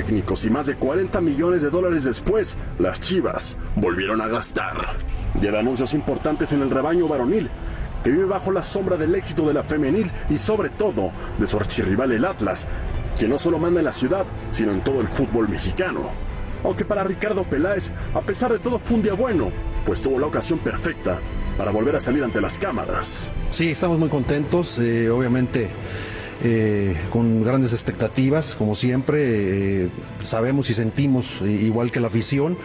Técnicos y más de 40 millones de dólares después, las Chivas volvieron a gastar. Ya de anuncios importantes en el rebaño varonil, que vive bajo la sombra del éxito de la femenil y sobre todo de su archirrival el Atlas, que no solo manda en la ciudad, sino en todo el fútbol mexicano. Aunque para Ricardo Peláez, a pesar de todo, fue un día bueno, pues tuvo la ocasión perfecta para volver a salir ante las cámaras. Sí, estamos muy contentos, eh, obviamente. Eh, con grandes expectativas, como siempre, eh, sabemos y sentimos, eh, igual que la afición,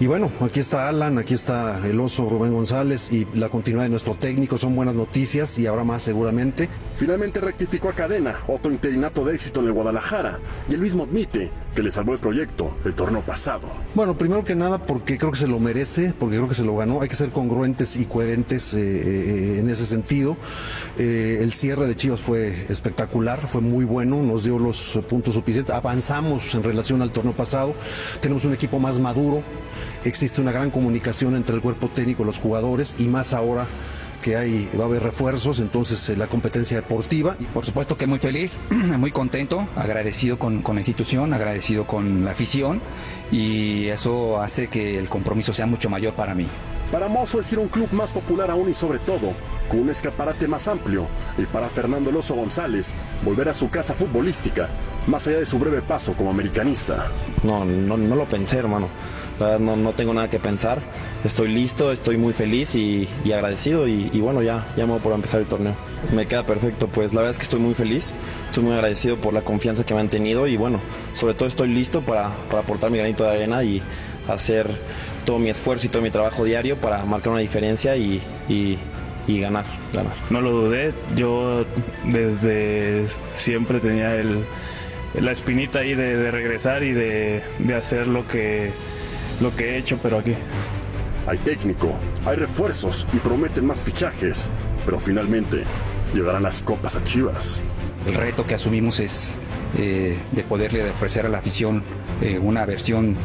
y bueno, aquí está Alan, aquí está el oso Rubén González y la continuidad de nuestro técnico. Son buenas noticias y habrá más seguramente. Finalmente rectificó a Cadena, otro interinato de éxito en el Guadalajara, y él mismo admite que le salvó el proyecto el torneo pasado. Bueno, primero que nada porque creo que se lo merece, porque creo que se lo ganó. Hay que ser congruentes y coherentes eh, eh, en ese sentido. Eh, el cierre de Chivas fue espectacular, fue muy bueno, nos dio los puntos suficientes. Avanzamos en relación al torneo pasado. Tenemos un equipo más maduro existe una gran comunicación entre el cuerpo técnico y los jugadores y más ahora que hay, va a haber refuerzos, entonces eh, la competencia deportiva. Y por supuesto que muy feliz, muy contento, agradecido con, con, la institución, agradecido con la afición y eso hace que el compromiso sea mucho mayor para mí. Para Mozo es ir a un club más popular aún y sobre todo, con un escaparate más amplio. Y para Fernando Loso González, volver a su casa futbolística, más allá de su breve paso como americanista. No, no, no lo pensé, hermano. La verdad no, no, tengo nada que pensar. Estoy listo, estoy muy feliz y, agradecido y, bueno, ya, ya me voy por empezar el torneo. Me queda perfecto, pues la verdad es que estoy muy feliz, estoy muy agradecido por la confianza que me han tenido y bueno, sobre todo estoy listo para, para aportar mi granito de arena y hacer todo mi esfuerzo y todo mi trabajo diario para marcar una diferencia y, y, y ganar, ganar. No lo dudé, yo desde siempre tenía el, la espinita ahí de, de regresar y de, de hacer lo que lo que he hecho, pero aquí. Hay técnico, hay refuerzos y prometen más fichajes, pero finalmente llegarán las copas a Chivas. El reto que asumimos es eh, de poderle ofrecer a la afición eh, una versión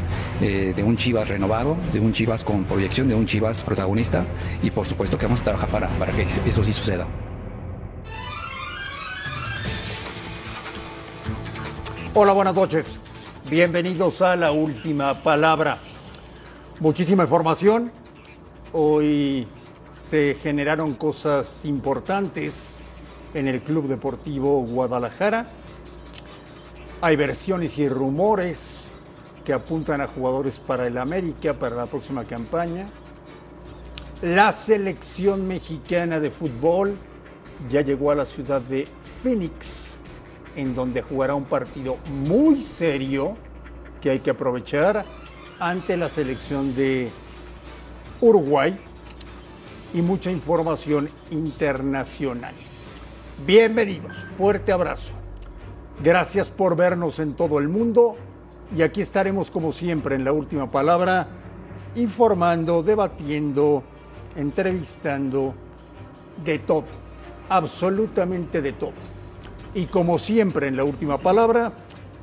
eh, de un Chivas renovado, de un Chivas con proyección, de un Chivas protagonista y por supuesto que vamos a trabajar para, para que eso sí suceda. Hola, buenas noches. Bienvenidos a la última palabra. Muchísima información. Hoy se generaron cosas importantes en el Club Deportivo Guadalajara. Hay versiones y rumores que apuntan a jugadores para el América para la próxima campaña. La selección mexicana de fútbol ya llegó a la ciudad de Phoenix, en donde jugará un partido muy serio que hay que aprovechar ante la selección de Uruguay y mucha información internacional. Bienvenidos, fuerte abrazo. Gracias por vernos en todo el mundo y aquí estaremos como siempre en la última palabra, informando, debatiendo, entrevistando, de todo, absolutamente de todo. Y como siempre en la última palabra,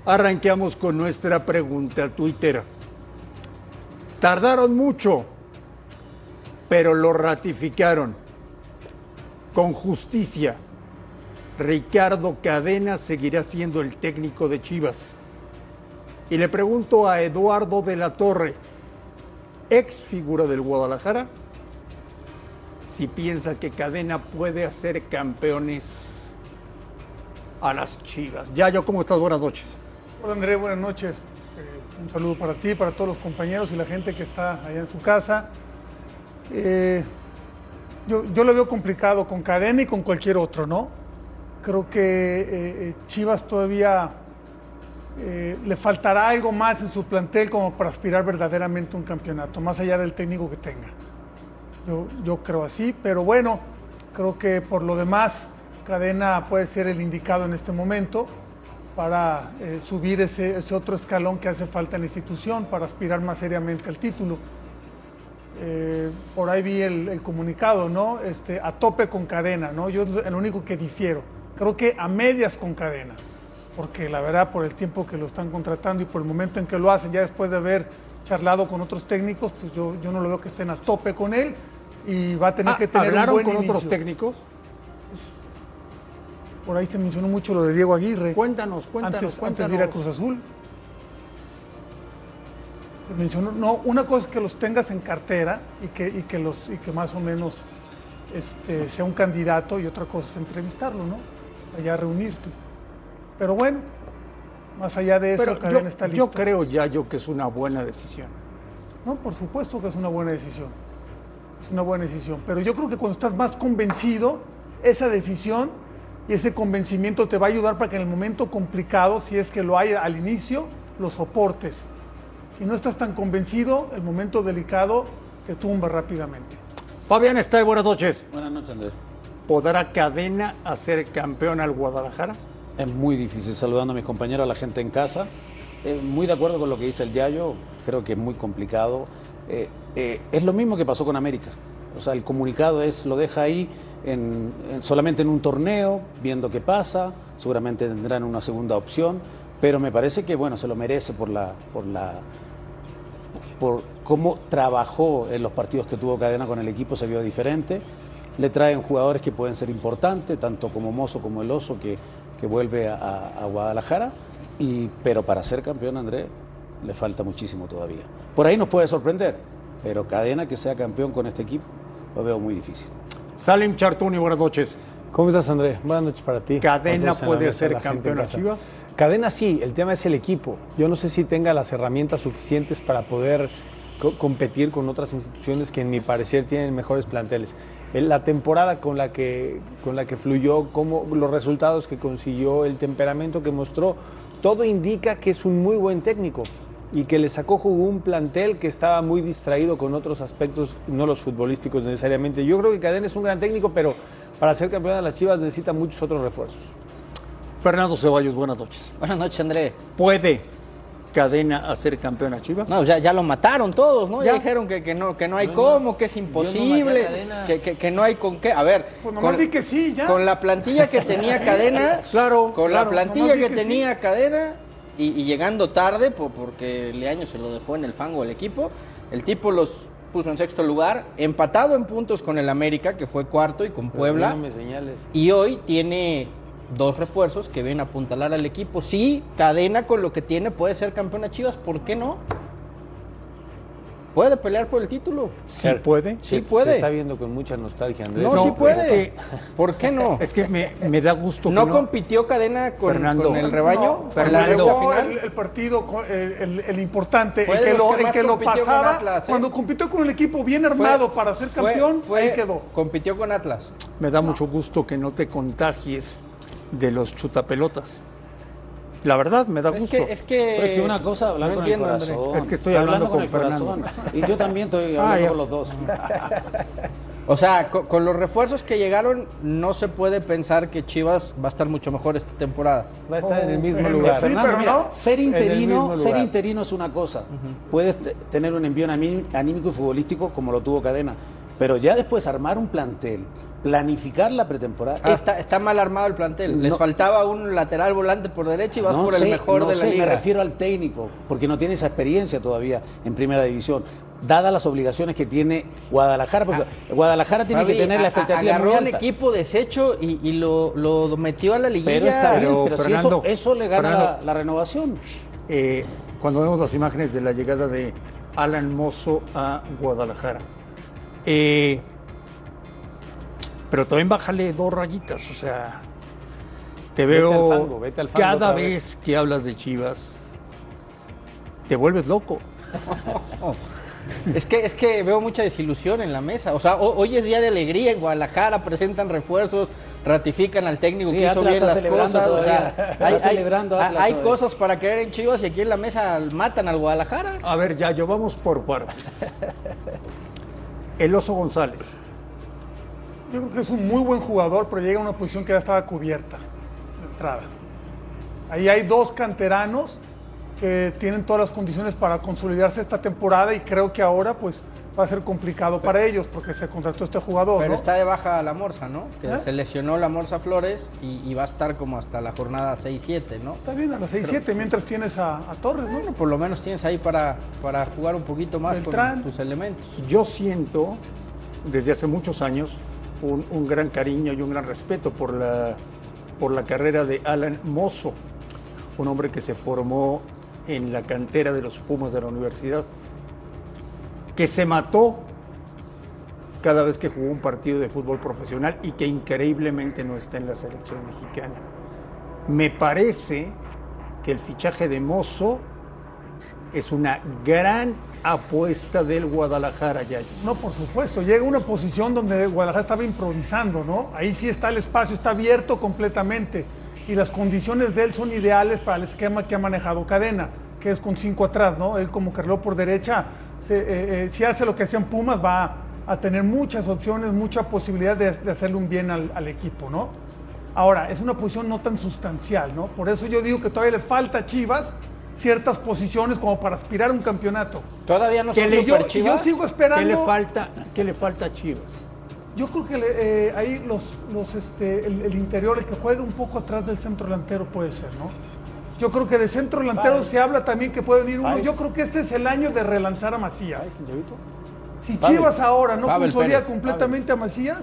arranqueamos con nuestra pregunta Twitter. Tardaron mucho, pero lo ratificaron con justicia. Ricardo Cadena seguirá siendo el técnico de Chivas. Y le pregunto a Eduardo de la Torre, ex figura del Guadalajara, si piensa que Cadena puede hacer campeones a las Chivas. Yayo, ¿cómo estás? Buenas noches. Hola André, buenas noches. Eh, un saludo para ti, para todos los compañeros y la gente que está allá en su casa. Eh, yo, yo, lo veo complicado con Cadena y con cualquier otro, ¿no? Creo que eh, Chivas todavía eh, le faltará algo más en su plantel como para aspirar verdaderamente un campeonato, más allá del técnico que tenga. Yo, yo creo así, pero bueno, creo que por lo demás Cadena puede ser el indicado en este momento para eh, subir ese, ese, otro escalón que hace falta en la institución para aspirar más seriamente al título. Eh, por ahí vi el, el, comunicado, ¿no? Este, a tope con cadena, ¿no? Yo es el único que difiero. Creo que a medias con cadena, porque la verdad por el tiempo que lo están contratando y por el momento en que lo hacen, ya después de haber charlado con otros técnicos, pues yo, yo no lo veo que estén a tope con él y va a tener ah, que tener ¿Hablaron un buen con inicio. otros técnicos? Por ahí se mencionó mucho lo de Diego Aguirre. Cuéntanos, cuéntanos, antes, cuéntanos. Antes de ir a Cruz Azul. mencionó, no, una cosa es que los tengas en cartera y que, y que, los, y que más o menos este, sea un candidato y otra cosa es entrevistarlo, ¿no? Allá reunirte. Pero bueno, más allá de eso, Pero Cadena yo, está listo. yo creo ya yo que es una buena decisión. No, por supuesto que es una buena decisión. Es una buena decisión. Pero yo creo que cuando estás más convencido, esa decisión y ese convencimiento te va a ayudar para que en el momento complicado, si es que lo hay al inicio, lo soportes. Si no estás tan convencido, el momento delicado te tumba rápidamente. Fabián está buenas noches. Buenas noches, Andrés. ¿Podrá Cadena hacer campeón al Guadalajara? Es muy difícil, saludando a mis compañeros, a la gente en casa. Eh, muy de acuerdo con lo que dice el Yayo, creo que es muy complicado. Eh, eh, es lo mismo que pasó con América. O sea, el comunicado es, lo deja ahí en- en- solamente en un torneo, viendo qué pasa, seguramente tendrán una segunda opción, pero me parece que bueno, se lo merece por la, por la por cómo trabajó en los partidos que tuvo Cadena con el equipo, se vio diferente. Le traen jugadores que pueden ser importantes, tanto como Mozo como el Oso, que, que vuelve a, a- a Guadalajara. Y, pero para ser campeón, Andrés, le falta muchísimo todavía. Por ahí nos puede sorprender, pero Cadena que sea campeón con este equipo, lo veo muy difícil. Salim Chartuni, buenas noches. ¿Cómo estás, Andrés? Buenas noches para ti. ¿Cadena puede ser la gente campeón en a casa. Chivas? Cadena sí, el tema es el equipo. Yo no sé si tenga las herramientas suficientes para poder co- competir con otras instituciones que en mi parecer tienen mejores planteles. En La temporada con la que, con la que fluyó, cómo, los resultados que consiguió, el temperamento que mostró, todo indica que es un muy buen técnico y que le sacó jugo un plantel que estaba muy distraído con otros aspectos, no los futbolísticos necesariamente. Yo creo que Cadena es un gran técnico, pero para ser campeón de las Chivas necesita muchos otros refuerzos. Fernando Ceballos, buenas noches. Buenas noches, André. ¿Puede Cadena hacer campeón a Chivas? No, ya, ya lo mataron todos, ¿no? Ya, Ya. dijeron que, que no, que no hay no- cómo, que es no imposible, a que, que- que no hay con qué. A ver, Pues di que sí, ya. con la plantilla que tenía Cadena, Claro, con claro, la plantilla que tenía Cadena y, y llegando tarde, po- porque Leaño se lo dejó en el fango del equipo, el tipo los puso en sexto lugar, empatado en puntos con el América, que fue cuarto, y con Puebla. No me señales. Y hoy tiene dos refuerzos que vienen a apuntalar al equipo. Sí, cadena con lo que tiene puede ser campeón a Chivas, ¿por qué no? Puede pelear por el título. Sí puede. Sí puede. Te está viendo con mucha nostalgia, Andrés. No, No, sí puede. es que- ¿Por qué no? Es que me, me da gusto ¿No, que compitió cadena con, Fernando. con el rebaño? No, ¿En cuando la Fernando. final? el, el partido, el, el- el importante, Fue el que lo, que el que lo pasaba, Atlas, ¿eh? cuando compitió con el equipo bien Fue- armado para ser fue- campeón, fue- ahí quedó. Compitió con Atlas. Me da mucho gusto que no te contagies de los chutapelotas. La verdad, me da Es gusto. que, es que... Pero es que una cosa hablar no con entiendo, el André. corazón. Es que estoy hablando con el Fernando. corazón. Y yo también estoy Ah, hablando ya. con los dos. O sea, co- con, los refuerzos que llegaron, no se puede pensar que Chivas va a estar mucho mejor esta temporada. Va a estar en el mismo Oh, lugar. sí, Fernando, pero mira, no ser el interino, ser interino es una cosa. Puedes te- tener un envío aní- anímico y futbolístico como lo tuvo Cadena, pero ya después armar un plantel, planificar la pretemporada. Ah, es- está, está mal armado el plantel. Les faltaba un lateral volante por derecha y vas no por el mejor no de la sé, liga. Me refiero al técnico, porque no tiene esa experiencia todavía en primera división. Dadas las obligaciones que tiene Guadalajara, porque Guadalajara tiene Fabi, que tener la a- a- expectativa agarró muy un equipo deshecho y, y lo, lo metió a la liguilla. Pero está bien, Pero, pero si eso, eso le gana Fernando. la, la renovación. Eh, cuando vemos las imágenes de la llegada de Alan Mozo a Guadalajara. Eh, pero también bájale dos rayitas, o sea, te Vete veo al fango, vete al fango cada vez vez. que hablas de Chivas, te vuelves loco. Es que, es que veo mucha desilusión en la mesa. O sea, ho- hoy es día de alegría en Guadalajara, presentan refuerzos, ratifican al técnico Sí, que hizo Atlas bien las cosas. o sea, hay, hay- hay cosas para creer en Chivas y aquí en la mesa matan al Guadalajara. A ver, ya, yo vamos por partes. El Oso González. Yo creo que es un muy buen jugador, pero llega a una posición que ya estaba cubierta de entrada. Ahí hay dos canteranos que tienen todas las condiciones para consolidarse esta temporada y creo que ahora pues va a ser complicado para ellos porque se contrató este jugador. Pero ¿no? está de baja la Morsa, ¿no? Que ¿Eh? se lesionó la Morsa Flores y, y va a estar como hasta la jornada 6-7, ¿no? Está bien, a las 6-7 mientras tienes a, a Torres, ¿no? Bueno, por lo menos tienes ahí para, para jugar un poquito más Beltrán. con tus elementos. Yo siento desde hace muchos años un, gran cariño y un gran respeto por la, por la carrera de Alan Mozo, un hombre que se formó en la cantera de los Pumas de la Universidad que se mató cada vez que jugó un partido de fútbol profesional y que increíblemente no está en la selección mexicana. Me parece que el fichaje de Mozo es una gran apuesta del Guadalajara, Yayo. No, por supuesto. Llega una posición donde Guadalajara estaba improvisando, ¿no? Ahí sí está el espacio, está abierto completamente. Y las condiciones de él son ideales para el esquema que ha manejado Cadena, que es con cinco atrás, ¿no? Él como carrilero por derecha, eh, eh, si hace lo que hacían Pumas, va a tener muchas opciones, mucha posibilidad de, de hacerle un bien al, al equipo, ¿no? Ahora, es una posición no tan sustancial, ¿no? Por eso yo digo que todavía le falta a Chivas ciertas posiciones como para aspirar a un campeonato. Todavía no son yo- super chivas. yo sigo esperando. ¿Qué le falta, qué le falta a Chivas? Yo creo que le- eh, ahí los, los, este, el, el interior, el que juega un poco atrás del centro delantero puede ser, ¿no? Yo creo que de centro delantero Páez. se habla también que puede venir uno. Páez. Yo creo que este es el año de relanzar a Macías. Si Pavel. Chivas ahora no consolida completamente a Macías,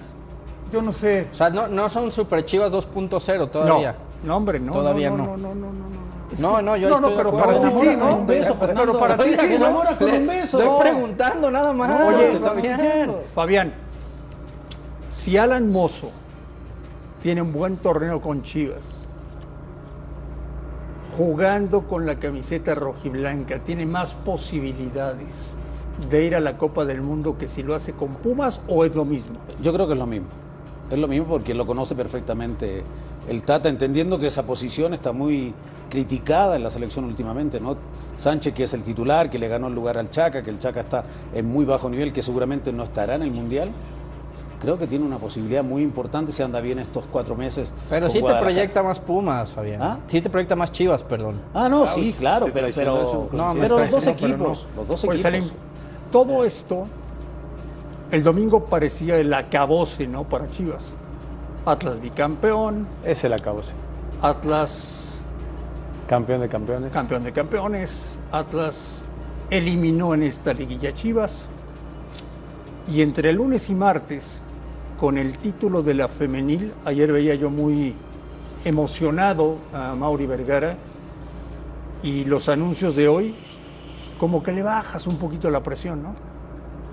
yo no sé. O sea, no, no son super chivas 2.0 todavía. No, no, hombre, no. Todavía no, no. no, no, no, no, no. No, no, yo No, estoy no, de pero acuerdo. para ti sí, ¿no? Un beso, Pero Fernando. para ti sí, enamora con un beso. Estoy no. preguntando nada más. Oye, está bien. Fabián, si Alan Mozo tiene un buen torneo con Chivas, jugando con la camiseta rojiblanca, tiene más posibilidades de ir a la Copa del Mundo que si lo hace con Pumas o es lo mismo. Yo creo que es lo mismo. Es lo mismo porque lo conoce perfectamente el Tata, entendiendo que esa posición está muy criticada en la selección últimamente, ¿no? Sánchez, que es el titular, que le ganó el lugar al Chaca, que el Chaca está en muy bajo nivel, que seguramente no estará en el Mundial. Creo que tiene una posibilidad muy importante si anda bien estos cuatro meses. Pero sí te proyecta más Pumas, Fabián. ¿Ah? Sí te proyecta más chivas, perdón. Ah, no, sí, claro, pero, pero, eso, No, pero los dos equipos, los dos equipos. Salim, todo esto, el domingo parecía el acabose, ¿no? Para Chivas. Atlas bicampeón, Es el acabose. Atlas Campeón de campeones. campeón de campeones, Atlas eliminó en esta liguilla Chivas y entre lunes y martes, con el título de la femenil, ayer veía yo muy emocionado a Mauri Vergara y los anuncios de hoy, como que le bajas un poquito la presión, ¿no?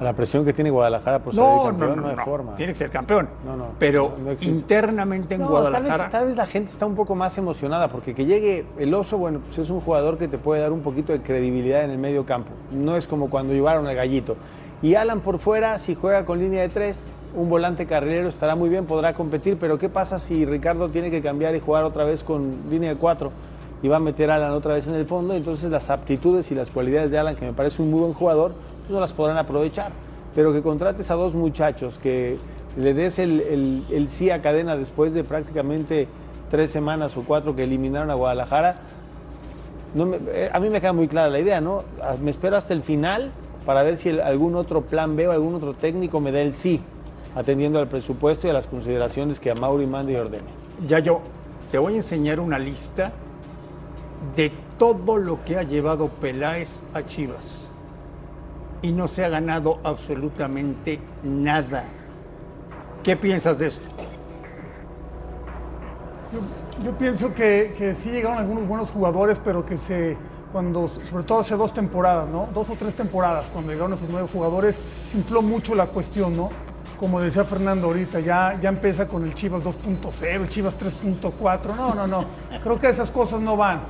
A la presión que tiene Guadalajara por salir No, campeón, no, no, no, hay no. forma. Tiene que ser campeón. No, no, Pero internamente en Guadalajara. Tal vez, tal vez la gente está un poco más emocionada porque que llegue el oso, bueno, pues es un jugador que te puede dar un poquito de credibilidad en el medio campo. No es como cuando llevaron al gallito. Y Alan por fuera, si juega con línea de tres, un volante carrilero estará muy bien, podrá competir, pero ¿qué pasa si Ricardo tiene que cambiar y jugar otra vez con línea de cuatro? Y va a meter a Alan otra vez en el fondo, entonces las aptitudes y las cualidades de Alan, que me parece un muy buen jugador, pues no las podrán aprovechar. Pero que contrates a dos muchachos, que le des el, el- sí a cadena después de prácticamente tres semanas o cuatro que eliminaron a Guadalajara, eh, a mí me queda muy clara la idea, ¿no? Ah, Me espero hasta el final para ver si algún otro plan B o algún otro técnico me da el sí, atendiendo al presupuesto y a las consideraciones que a Mauri mande y ordene. Ya yo te voy a enseñar una lista de todo lo que ha llevado Peláez a Chivas. Y no se ha ganado absolutamente nada. ¿Qué piensas de esto? Yo, pienso que, que sí llegaron algunos buenos jugadores, pero que se, cuando, sobre todo hace dos temporadas, ¿no? Dos o tres temporadas, cuando llegaron esos nueve jugadores, se infló mucho la cuestión, ¿no? Como decía Fernando ahorita, ya, ya empieza con el Chivas 2.0, el Chivas 3.4. No, no, no. Creo que esas cosas no van.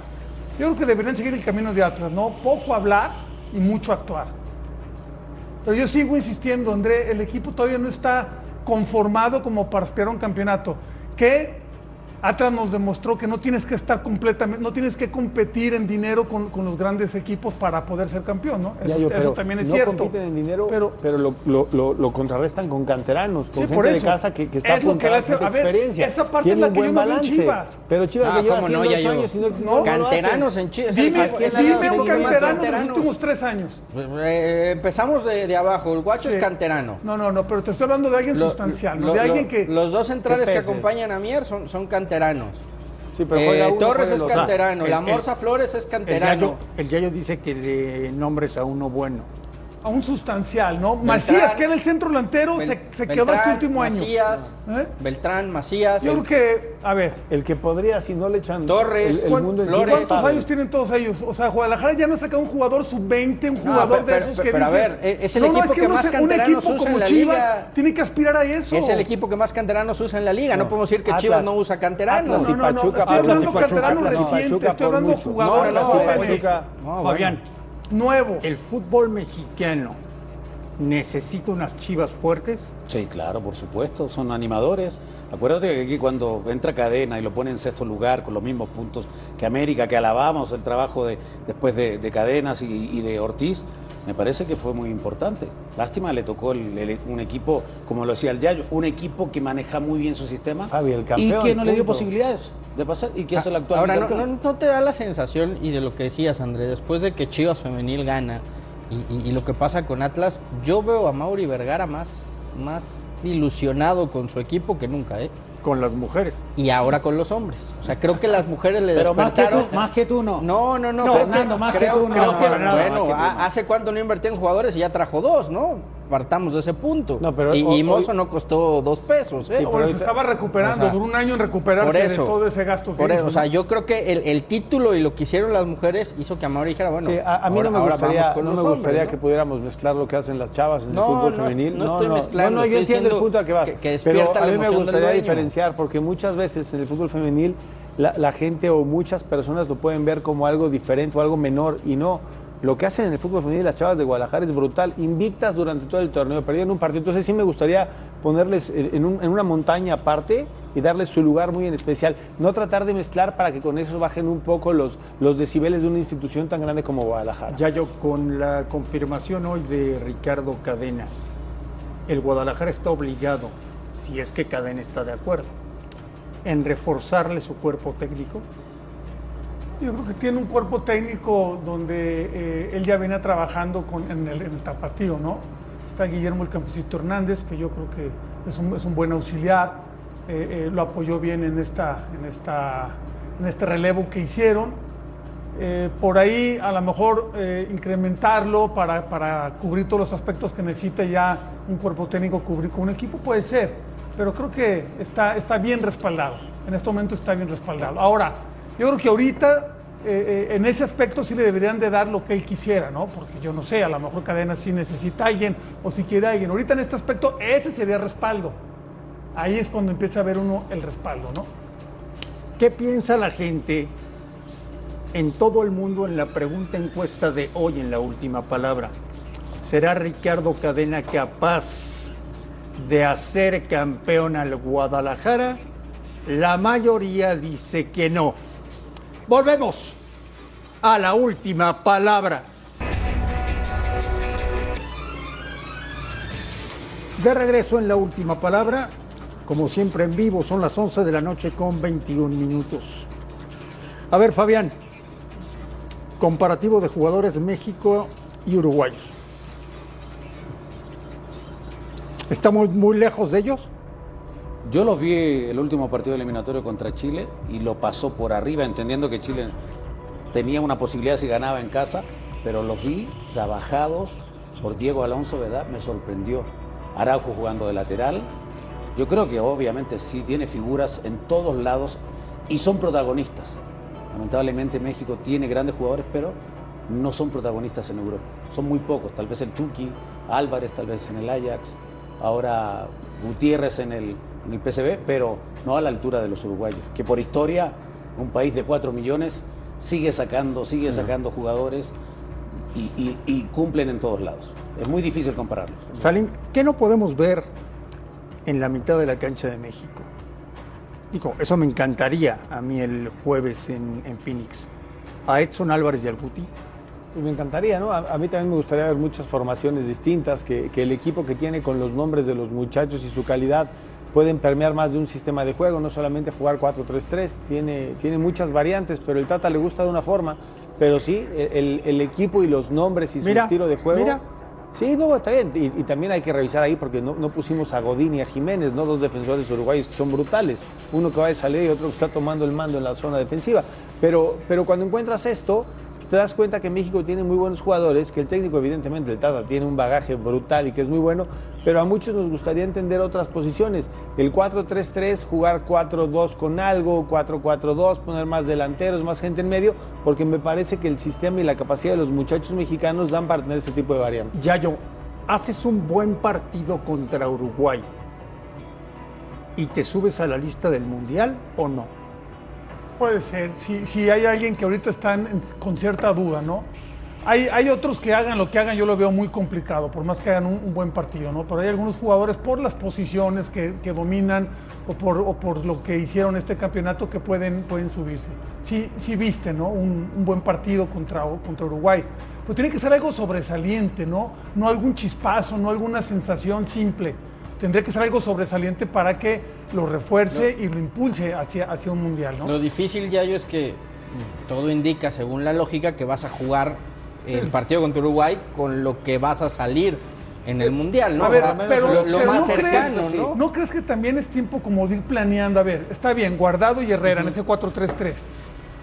Yo creo que deberían seguir el camino de Atlas, ¿no? Poco hablar y mucho actuar. Pero yo sigo insistiendo, André, el equipo todavía no está conformado como para aspirar a un campeonato. Que Atlas nos demostró que no tienes que estar completamente, no tienes que competir en dinero con, con los grandes equipos para poder ser campeón, ¿no? Eso, Ya, yo, eso pero también es no cierto. compiten en dinero, pero, pero, lo, lo- lo- lo contrarrestan con canteranos, con Sí, gente por de eso. casa que, que está Es lo que le hace- a ver, experiencia. esa parte Tiene es la un que buen yo no en balance. Chivas. Pero Chivas Ah, que lleva cómo no, ya años y no, No, no lo Canteranos en Chivas. dime, dime un canterano los canteranos. últimos tres años. Eh, empezamos de, de abajo. El guacho Sí. es canterano. No, no, no, pero te estoy hablando de alguien sustancial, ¿no? de alguien que... los dos centrales que, acompañan a Mier son, son canteranos. Sí, pero juega Eh, uno, Torres juega es los- canterano. el- la Morza Flores es El canterano. Yayo, el Yayo dice que le nombres a uno bueno. A un sustancial, ¿no? Macías, que era el centro delantero, Bel- se, se quedó este Beltrán, último año. Macías, ¿Eh? Beltrán, Macías. Yo creo que, a ver, El que podría, si no le echan Torres, el, el ¿cuán- mundo encima, Flores. ¿cuántos años tienen todos ellos? O sea, Guadalajara ya no ha sacado un jugador sub-20, un No, jugador pero- de esos pero- que pero a dices, ver, e- es el no, no, equipo que más canteranos Un equipo usa como en la Chivas liga. tiene que aspirar a eso. Es el equipo que más canteranos usa en la liga. No, No. podemos decir que Atlas- Chivas no usa canteranos. Atlas y No, no, no, Pachuca estoy hablando canteranos recientes, estoy hablando jugadores. No, Fabián, nuevos. el fútbol mexicano necesita unas chivas fuertes. Sí, claro, por supuesto, son animadores. Acuérdate que aquí cuando entra cadena y lo pone en sexto lugar con los mismos puntos que América, que alabamos el trabajo de, después de, de cadenas y, y de Ortiz, me parece que fue muy importante. Lástima, le tocó el- el- un equipo, como lo decía el Yayo, un equipo que maneja muy bien su sistema Fabi, el y que no le dio punto. posibilidades de pasar y que es el actual Ahora, no, no- no te da la sensación, y de lo que decías, André, después de que Chivas Femenil gana y, y- y lo que pasa con Atlas, yo veo a Mauri Vergara más, más ilusionado con su equipo que nunca, ¿eh? Con las mujeres. Y ahora con los hombres. O sea, creo que las mujeres le Pero más que, tú, más que tú no. No, no, no. Fernando, más que tú no. bueno, hace cuánto no invertía en jugadores y ya trajo dos, ¿no? Partamos de ese punto. No, pero y, hoy- y Mozo hoy- no costó dos pesos, ¿eh? Sí, Ahora se estaba recuperando, o sea, duró un año en recuperarse por eso, de todo ese gasto que Por eso, hizo, o sea, ¿no? yo creo que el, el título y lo que hicieron las mujeres hizo que Amaury dijera, bueno, Sí, a, a mí ahora- no me gustaría, no me gustaría que pudiéramos mezclar lo que hacen las chavas en el fútbol no, femenil. no estoy mezclando, No, no, yo entiendo el punto a que vas. que- que pero despierta a la mí me gustaría diferenciar porque muchas veces en el fútbol femenil la, la gente o muchas personas lo pueden ver como algo diferente o algo menor y no. Lo que hacen en el fútbol femenil las chavas de Guadalajara es brutal, invictas durante todo el torneo, perdieron un partido. Entonces sí me gustaría ponerles en, un- en una montaña aparte y darles su lugar muy en especial. No tratar de mezclar para que con eso bajen un poco los, los decibeles de una institución tan grande como Guadalajara. Ya yo con la confirmación hoy de Ricardo Cadena, el Guadalajara está obligado, si es que Cadena está de acuerdo, en reforzarle su cuerpo técnico. Yo creo que tiene un cuerpo técnico donde eh, él ya viene trabajando con, en, el, en el tapatío, ¿no? Está Guillermo el Campesito Hernández, que yo creo que es un, es un buen auxiliar, eh, eh, lo apoyó bien en, esta, en, esta, en este relevo que hicieron. Eh, por ahí a lo mejor eh, incrementarlo para, para cubrir todos los aspectos que necesita ya un cuerpo técnico cubrir con un equipo puede ser, pero creo que está, está bien respaldado, en este momento está bien respaldado. Ahora, yo creo que ahorita eh, eh, en ese aspecto sí le deberían de dar lo que él quisiera, ¿no? Porque yo no sé, a lo mejor Cadena sí necesita a alguien o si quiere a alguien. Ahorita en este aspecto ese sería respaldo. Ahí es cuando empieza a ver uno el respaldo, ¿no? ¿Qué piensa la gente en todo el mundo en la pregunta encuesta de hoy en la última palabra? ¿Será Ricardo Cadena capaz de hacer campeón al Guadalajara? La mayoría dice que no. Volvemos a la última palabra. De regreso en la última palabra, como siempre en vivo, son las 11 de la noche con 21 minutos. A ver, Fabián, comparativo de jugadores México y uruguayos. ¿Estamos muy lejos de ellos? Yo los vi el último partido eliminatorio contra Chile y lo pasó por arriba, entendiendo que Chile tenía una posibilidad si ganaba en casa, pero los vi trabajados por Diego Alonso, ¿verdad? Me sorprendió. Araujo jugando de lateral. Yo creo que obviamente sí tiene figuras en todos lados y son protagonistas. Lamentablemente México tiene grandes jugadores, pero no son protagonistas en Europa. Son muy pocos, tal vez el Chucky, Álvarez tal vez en el Ajax, ahora Gutiérrez en el, en el PSV, pero no a la altura de los uruguayos, que por historia, un país de 4 millones, sigue sacando, sigue sacando jugadores y, y- y cumplen en todos lados. Es muy difícil compararlos. Salim, ¿qué no podemos ver en la mitad de la cancha de México? Digo, eso me encantaría a mí el jueves en, en Phoenix. A Edson Álvarez y al Guti. Pues me encantaría, ¿no? A, a mí también me gustaría ver muchas formaciones distintas, que, que el equipo que tiene con los nombres de los muchachos y su calidad pueden permear más de un sistema de juego, no solamente jugar 4-3-3, tiene, tiene muchas variantes, pero el Tata le gusta de una forma, pero sí, el, el equipo y los nombres y su Mira, estilo de juego. mira. Sí, no, está bien. Y, y también hay que revisar ahí porque no, no pusimos a Godín y a Jiménez, ¿no? Dos defensores uruguayos que son brutales. Uno que va de salida y otro que está tomando el mando en la zona defensiva. Pero, pero cuando encuentras esto, te das cuenta que México tiene muy buenos jugadores, que el técnico evidentemente, el Tata, tiene un bagaje brutal y que es muy bueno, pero a muchos nos gustaría entender otras posiciones. El 4-3-3, jugar 4-2 con algo, 4-4-2, poner más delanteros, más gente en medio, porque me parece que el sistema y la capacidad de los muchachos mexicanos dan para tener ese tipo de variantes. Yayo, haces un buen partido contra Uruguay y te subes a la lista del Mundial o no? Puede ser, si, si hay alguien que ahorita está con cierta duda, ¿no? Hay, hay otros que hagan lo que hagan, yo lo veo muy complicado, por más que hagan un, buen partido, ¿no? Pero hay algunos jugadores por las posiciones que, que dominan o por, o por lo que hicieron este campeonato que pueden, pueden subirse. Sí, sí viste, ¿no? Un, un buen partido contra, contra Uruguay. Pero tiene que ser algo sobresaliente, ¿no? No algún chispazo, no alguna sensación simple. Tendría que ser algo sobresaliente para que lo refuerce y lo impulse hacia, hacia un mundial, ¿no? Lo difícil, Yayo, es que todo indica, según la lógica, que vas a jugar el partido contra Uruguay con lo que vas a salir en el Mundial, ¿no? A O ver, sea, pero, lo, lo pero más ¿no cercano, crees, ¿no? ¿no? crees que también es tiempo como de ir planeando? A ver, está bien, Guardado y Herrera en ese 4-3-3.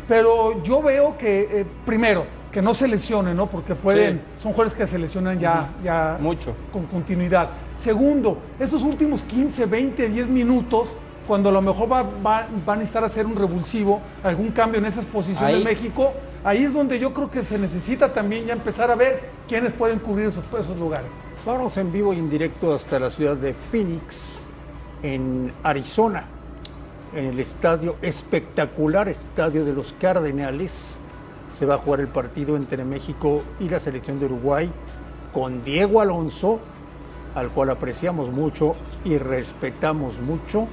Pero yo veo que, eh, primero, que no se lesionen, ¿no? Porque pueden, son jugadores que se lesionan ya, ya Mucho. con continuidad. Segundo, esos últimos 15, 20, 10 minutos, cuando a lo mejor va, va- van a necesitar hacer un revulsivo, algún cambio en esas posiciones Ahí. de México, ahí es donde yo creo que se necesita también ya empezar a ver quiénes pueden cubrir esos, esos lugares. Vamos en vivo y en directo hasta la ciudad de Phoenix, en Arizona, en el estadio espectacular, estadio de los Cardenales. Se va a jugar el partido entre México y la selección de Uruguay con Diego Alonso, al cual apreciamos mucho y respetamos mucho,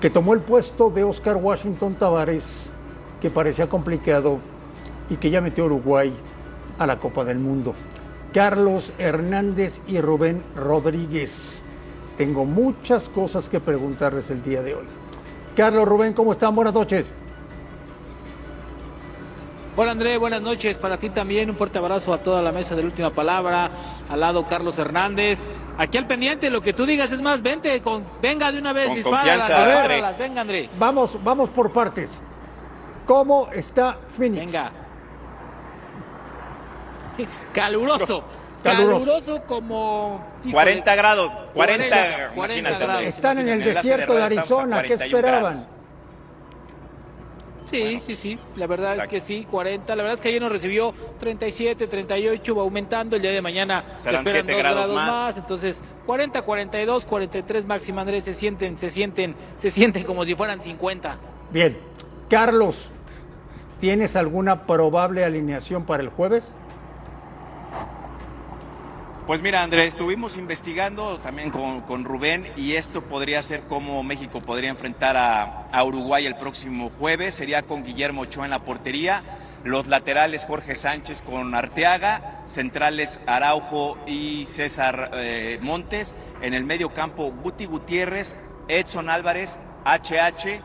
que tomó el puesto de Oscar Washington Tavares, que parecía complicado y que ya metió a Uruguay a la Copa del Mundo. Carlos Hernández y Rubén Rodríguez. Tengo muchas cosas que preguntarles el día de hoy. Carlos, Rubén, ¿cómo están? Buenas noches. Hola André, buenas noches. Para ti también un fuerte abrazo a toda la mesa de la última palabra. Al lado Carlos Hernández. Aquí al pendiente, lo que tú digas es más, vente, con, venga de una vez, Con dispáralas, confianza, André. dispáralas. Venga André, Vamos, vamos por partes. ¿Cómo está Phoenix? venga. Caluroso. Caluroso. Caluroso como... híjole, 40 grados, 40, 40 imagínate. grados. Están en el desierto de Arizona. ¿Qué 41 esperaban? grados. Sí, sí, sí, la verdad Exacto. es que sí, 40. La verdad es que ayer nos recibió 37, 38, va aumentando. El día de mañana Serán se esperan siete dos grados grados, más. más. Entonces, 40, 42, 43 máxima, Andrés, se sienten, se sienten, se sienten como si fueran 50. Bien. Carlos, ¿tienes alguna probable alineación para el jueves? Pues mira, Andrés, estuvimos investigando también con, Rubén y esto podría ser como México podría enfrentar a, a Uruguay el próximo jueves. Sería con Guillermo Ochoa en la portería, los laterales Jorge Sánchez con Arteaga, centrales Araujo y César eh, Montes, en el medio campo Guti Gutiérrez, Edson Álvarez, HH,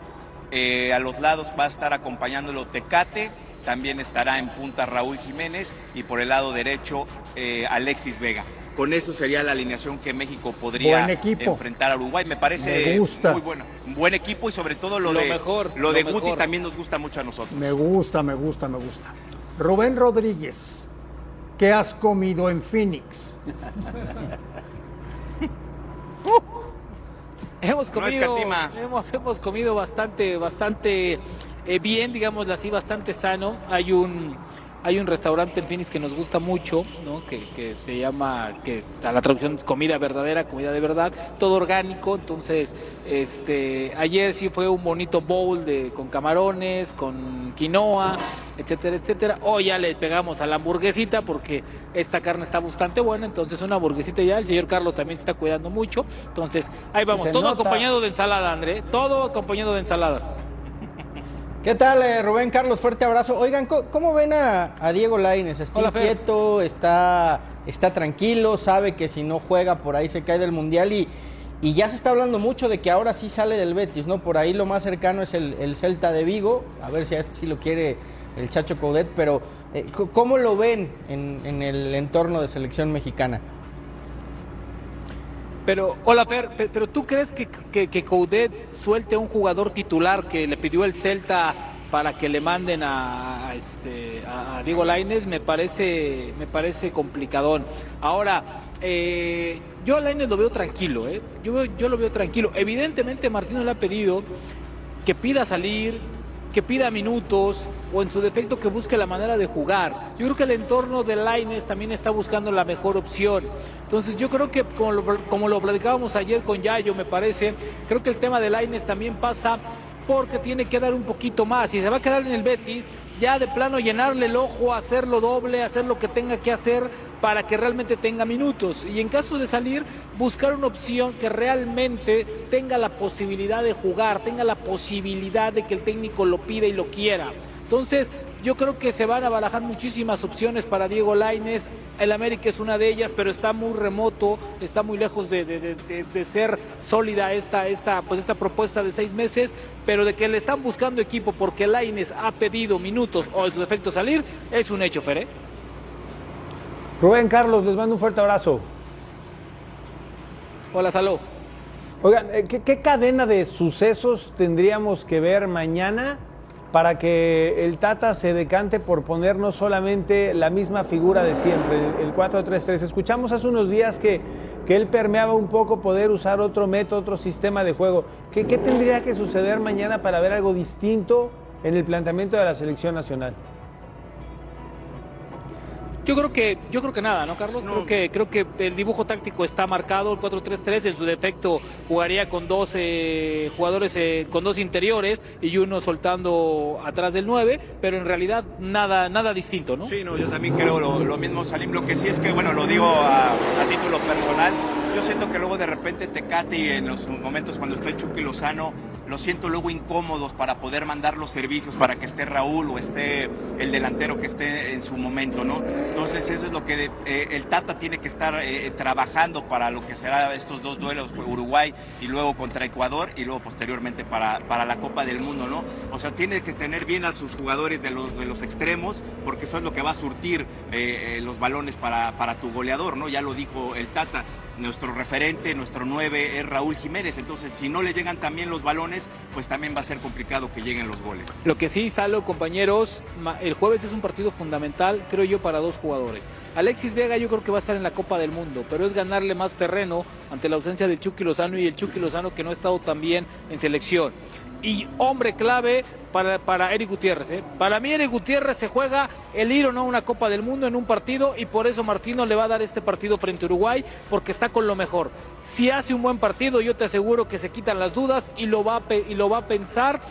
eh, a los lados va a estar acompañándolo Tecate, también estará en punta Raúl Jiménez y por el lado derecho eh, Alexis Vega. Con eso sería la alineación que México podría enfrentar a Uruguay. Me parece Me gusta. muy bueno. Un buen equipo y sobre todo lo, Lo de, mejor, lo lo de Guti mejor. también nos gusta mucho a nosotros. Me gusta, me gusta, me gusta. Rubén Rodríguez, ¿qué has comido en Phoenix? Hemos comido, hemos, hemos comido bastante, bastante eh, bien, digamos así, bastante sano. Hay un, hay un restaurante en Phoenix que nos gusta mucho, ¿no? Que, que se llama, que a la traducción es comida verdadera, comida de verdad, todo orgánico. Entonces, este, ayer sí fue un bonito bowl de, con camarones, con quinoa, etcétera, etcétera. Hoy ya le pegamos a la hamburguesita porque esta carne está bastante buena, entonces una hamburguesita ya. El señor Carlos también se está cuidando mucho. Entonces, ahí vamos, todo nota. acompañado de ensalada, André, todo acompañado de ensaladas. ¿Qué tal, eh, Rubén Carlos? Fuerte abrazo. Oigan, ¿cómo, ven a, a Diego Lainez? ¿Está Hola, Fer. inquieto? Está, ¿Está tranquilo? ¿Sabe que si no juega por ahí se cae del Mundial? Y, y ya se está hablando mucho de que ahora sí sale del Betis, ¿no? Por ahí lo más cercano es el, el Celta de Vigo. A ver si a este sí lo quiere el Chacho Coudet. Pero, eh, ¿cómo lo ven en, en el entorno de selección mexicana? Pero, hola, Fer, pe- pero ¿tú crees que, que, que Coudet suelte a un jugador titular que le pidió el Celta para que le manden a, a este, a, Diego Laines me parece, me parece complicadón. Ahora, eh, yo a Laines lo veo tranquilo, ¿eh? yo, yo lo veo tranquilo. Evidentemente Martino le ha pedido que pida salir, que pida minutos o en su defecto que busque la manera de jugar. Yo creo que el entorno de Laines también está buscando la mejor opción. Entonces yo creo que como lo, como lo platicábamos ayer con Yayo, me parece, creo que el tema de Laines también pasa porque tiene que dar un poquito más. Si se va a quedar en el Betis, ya de plano llenarle el ojo, hacerlo doble, hacer lo que tenga que hacer para que realmente tenga minutos. Y en caso de salir, buscar una opción que realmente tenga la posibilidad de jugar, tenga la posibilidad de que el técnico lo pida y lo quiera. Entonces, yo creo que se van a barajar muchísimas opciones para Diego Laines. El América es una de ellas, pero está muy remoto, está muy lejos de, de- de- de- de ser sólida esta, esta, pues esta propuesta de seis meses, pero de que le están buscando equipo porque Laines ha pedido minutos o en su defecto salir, es un hecho, Pere. Rubén Carlos, les mando un fuerte abrazo. Hola, Saló. Oigan, eh, ¿qué, qué cadena de sucesos tendríamos que ver mañana para que el Tata se decante por poner no solamente la misma figura de siempre, el, el 4-3-3? Escuchamos hace unos días que, que él permeaba un poco poder usar otro método, otro sistema de juego. ¿Qué, qué tendría que suceder mañana para ver algo distinto en el planteamiento de la selección nacional? Yo creo que yo creo que nada, ¿no, Carlos? Creo que creo que el dibujo táctico está marcado, el 4-3-3 en su defecto jugaría con dos eh, jugadores eh, con dos interiores y uno soltando atrás del 9, pero en realidad nada nada distinto, ¿no? Sí, no, yo también creo lo, lo mismo, Salim. Lo que sí es que, bueno, lo digo a, a título personal, yo siento que luego de repente Tecate y en los momentos cuando está el Chucky Lozano, lo siento luego incómodos para poder mandar los servicios para que esté Raúl o esté el delantero que esté en su momento, ¿no? Entonces eso es lo que eh, el Tata tiene que estar eh, trabajando para lo que será estos dos duelos, Uruguay y luego contra Ecuador y luego posteriormente para, para la Copa del Mundo, ¿no? O sea, tiene que tener bien a sus jugadores de los, de los extremos porque eso es lo que va a surtir eh, eh, los balones para, para tu goleador, ¿no? Ya lo dijo el Tata. Nuestro referente, nuestro 9 es Raúl Jiménez. Entonces, si no le llegan también los balones, pues también va a ser complicado que lleguen los goles. Lo que sí, Salo, compañeros, el jueves es un partido fundamental, creo yo, para dos jugadores. Alexis Vega yo creo que va a estar en la Copa del Mundo, pero es ganarle más terreno ante la ausencia del Chucky Lozano y el Chucky Lozano que no ha estado tan bien en selección. Y hombre clave para, para Eric Gutiérrez. ¿eh? Para mí Eric Gutiérrez se juega el ir o no una Copa del Mundo en un partido y por eso Martino le va a dar este partido frente a Uruguay porque está con lo mejor. Si hace un buen partido yo te aseguro que se quitan las dudas y lo va y lo va a pensar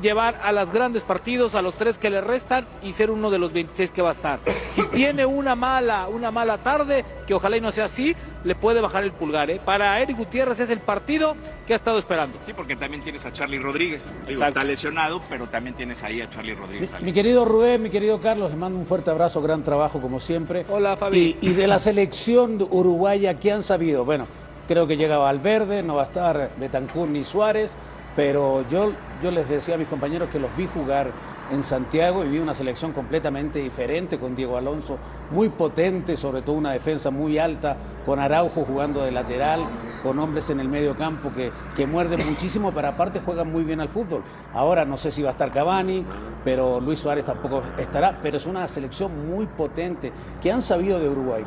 llevar a los grandes partidos, a los tres que le restan y ser uno de los 26 que va a estar. Si tiene una mala, una mala tarde, que ojalá y no sea así, le puede bajar el pulgar. ¿eh? Para Eric Gutiérrez es el partido que ha estado esperando. Sí, porque también tienes a Charlie Rodríguez. Digo, está lesionado, pero también tienes ahí a Charlie Rodríguez. Mi querido Rubén, mi querido Carlos, les mando un fuerte abrazo, gran trabajo como siempre. Hola, Fabi. Y, y de la selección de uruguaya, ¿qué han sabido? Bueno, creo que llega Valverde, no va a estar Betancur ni Suárez, pero yo, yo les decía a mis compañeros que los vi jugar en Santiago y vi una selección completamente diferente con Diego Alonso, muy potente, sobre todo una defensa muy alta, con Araujo jugando de lateral, con hombres en el medio campo que, que muerden muchísimo, pero aparte juegan muy bien al fútbol. Ahora no sé si va a estar Cavani, pero Luis Suárez tampoco estará, pero es una selección muy potente que han sabido de Uruguay.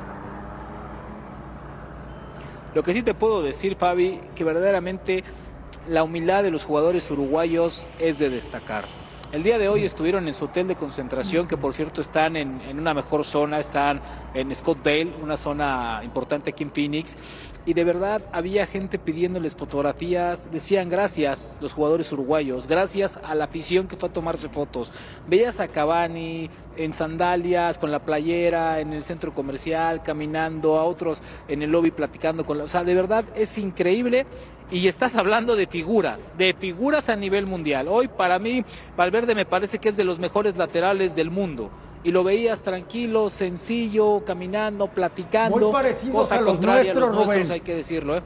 Lo que sí te puedo decir, Fabi, que verdaderamente la humildad de los jugadores uruguayos es de destacar. El día de hoy estuvieron en su hotel de concentración, que por cierto están en, una mejor zona, están en Scottsdale, una zona importante aquí en Phoenix, y de verdad había gente pidiéndoles fotografías, decían gracias los jugadores uruguayos, gracias a la afición que fue a tomarse fotos. Veías a Cavani en sandalias, con la playera, en el centro comercial, caminando, a otros en el lobby platicando con la... O sea, de verdad es increíble y estás hablando de figuras, de figuras a nivel mundial. Hoy para mí Valverde me parece que es de los mejores laterales del mundo. Y lo veías tranquilo, sencillo, caminando, platicando. Muy parecidos cosa a los nuestros, los nuestros, Rubén. hay que decirlo. ¿eh?